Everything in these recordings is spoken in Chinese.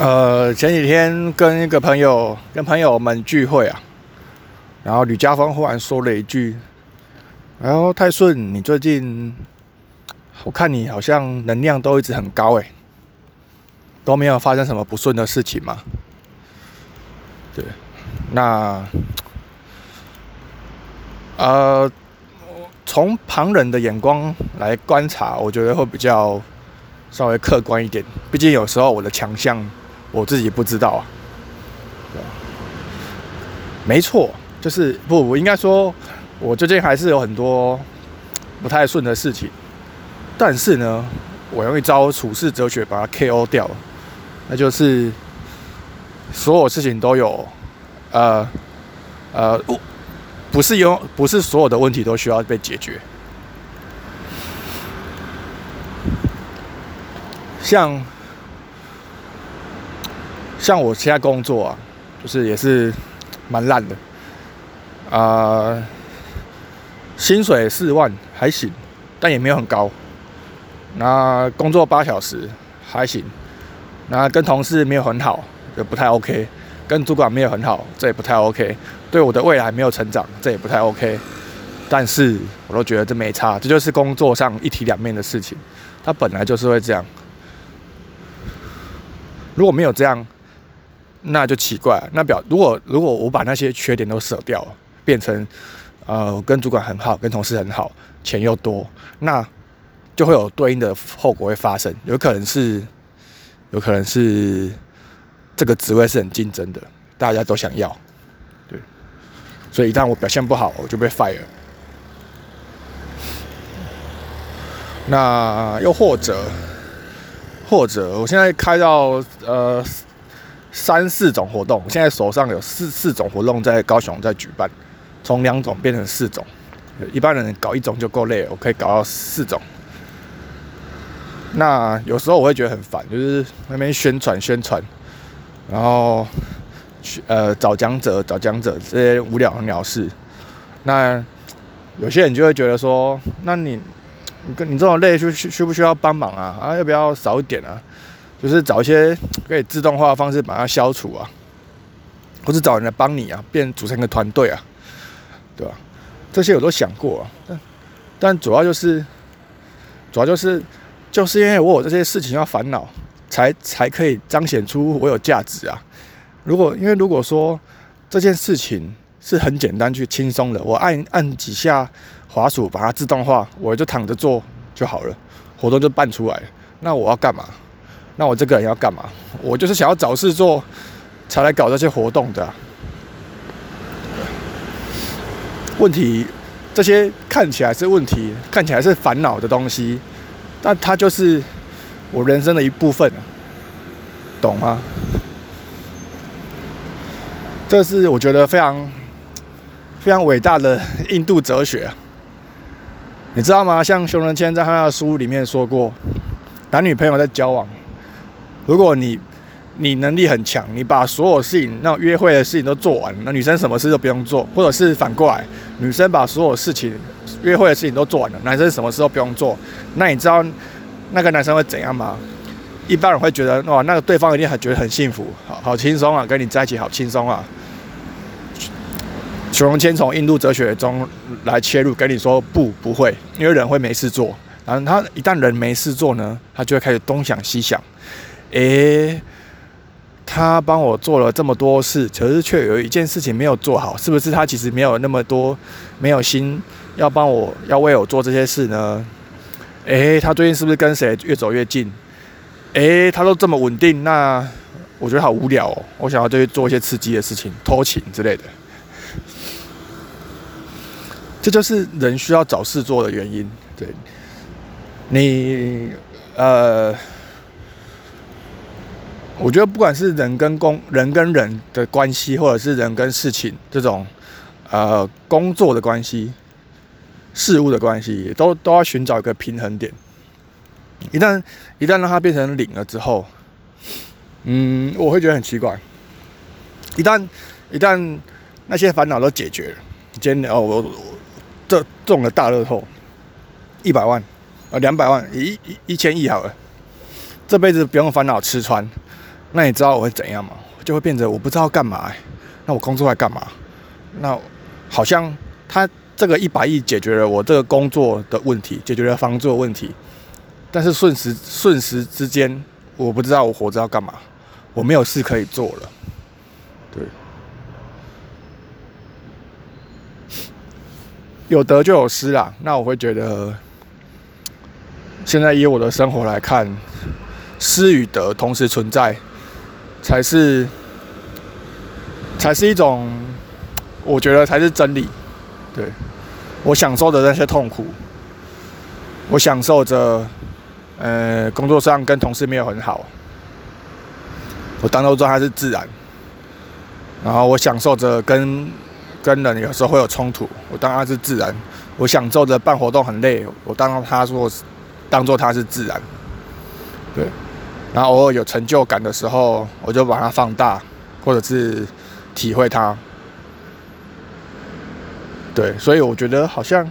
呃，前几天跟一个朋友跟朋友们聚会啊，然后吕家峰忽然说了一句：“然后泰顺，你最近我看你好像能量都一直很高哎，都没有发生什么不顺的事情嘛？”对，那呃，从旁人的眼光来观察，我觉得会比较。稍微客观一点，毕竟有时候我的强项我自己不知道啊。没错，就是不，我应该说，我最近还是有很多不太顺的事情，但是呢，我用一招处世哲学把它 KO 掉，那就是所有事情都有，呃呃，不，不是有，不是所有的问题都需要被解决。像像我现在工作啊，就是也是蛮烂的，啊，薪水四万还行，但也没有很高。那工作八小时还行，那跟同事没有很好，就不太 OK。跟主管没有很好，这也不太 OK。对我的未来没有成长，这也不太 OK。但是我都觉得这没差，这就是工作上一体两面的事情，它本来就是会这样。如果没有这样，那就奇怪。那表如果如果我把那些缺点都舍掉，变成呃跟主管很好，跟同事很好，钱又多，那就会有对应的后果会发生。有可能是，有可能是这个职位是很竞争的，大家都想要，对。所以一旦我表现不好，我就被 fire。那又或者。或者我现在开到呃三四种活动，现在手上有四四种活动在高雄在举办，从两种变成四种，一般人搞一种就够累，我可以搞到四种。那有时候我会觉得很烦，就是那边宣传宣传，然后去呃找讲者找讲者这些无聊的鸟事。那有些人就会觉得说，那你。你跟你这种累需需需不需要帮忙啊？啊，要不要少一点啊？就是找一些可以自动化的方式把它消除啊，或是找人来帮你啊，变组成一个团队啊，对吧？这些我都想过啊，但但主要就是，主要就是就是因为我有这些事情要烦恼，才才可以彰显出我有价值啊。如果因为如果说这件事情是很简单去轻松的，我按按几下。滑鼠把它自动化，我就躺着做就好了，活动就办出来。那我要干嘛？那我这个人要干嘛？我就是想要找事做，才来搞这些活动的。问题，这些看起来是问题，看起来是烦恼的东西，但它就是我人生的一部分，懂吗？这是我觉得非常非常伟大的印度哲学。你知道吗？像熊仁谦在他的书里面说过，男女朋友在交往，如果你你能力很强，你把所有事情，那约会的事情都做完，那女生什么事都不用做，或者是反过来，女生把所有事情约会的事情都做完了，男生什么事都不用做，那你知道那个男生会怎样吗？一般人会觉得哇，那个对方一定很觉得很幸福，好好轻松啊，跟你在一起好轻松啊。熊荣谦从印度哲学中来切入，跟你说不，不会，因为人会没事做。然后他一旦人没事做呢，他就会开始东想西想。诶，他帮我做了这么多事，可是却有一件事情没有做好，是不是他其实没有那么多，没有心要帮我，要为我做这些事呢？诶，他最近是不是跟谁越走越近？诶，他都这么稳定，那我觉得好无聊哦。我想要就去做一些刺激的事情，偷情之类的。这就是人需要找事做的原因。对，你呃，我觉得不管是人跟工人跟人的关系，或者是人跟事情这种呃工作的关系、事物的关系，都都要寻找一个平衡点。一旦一旦让它变成零了之后，嗯，我会觉得很奇怪。一旦一旦那些烦恼都解决了，今天哦我。这中了大乐透，一百万，啊，两百万，一一一千亿好了，这辈子不用烦恼吃穿，那你知道我会怎样吗？就会变成我不知道干嘛、那我工作在干嘛？那好像他这个一百亿解决了我这个工作的问题，解决了房租的问题，但是瞬时瞬时之间，我不知道我活着要干嘛，我没有事可以做了，对，有得就有失啦。那我会觉得，现在以我的生活来看，失与得同时存在，才是才是一种。我觉得才是真理。对我享受的那些痛苦，我享受着，呃，工作上跟同事没有很好，我当做它是自然。然后我享受着跟跟人有时候会有冲突，我当它是自然。我享受着办活动很累，我当他说当做他是自然。对，然后偶尔有成就感的时候，我就把它放大，或者是体会它。对，所以我觉得好像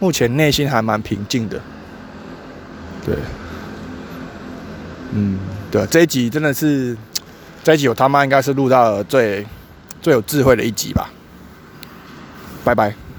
目前内心还蛮平静的。对，嗯，对，这一集真的是这一集我他妈应该是录到了最最有智慧的一集吧。Bye bye.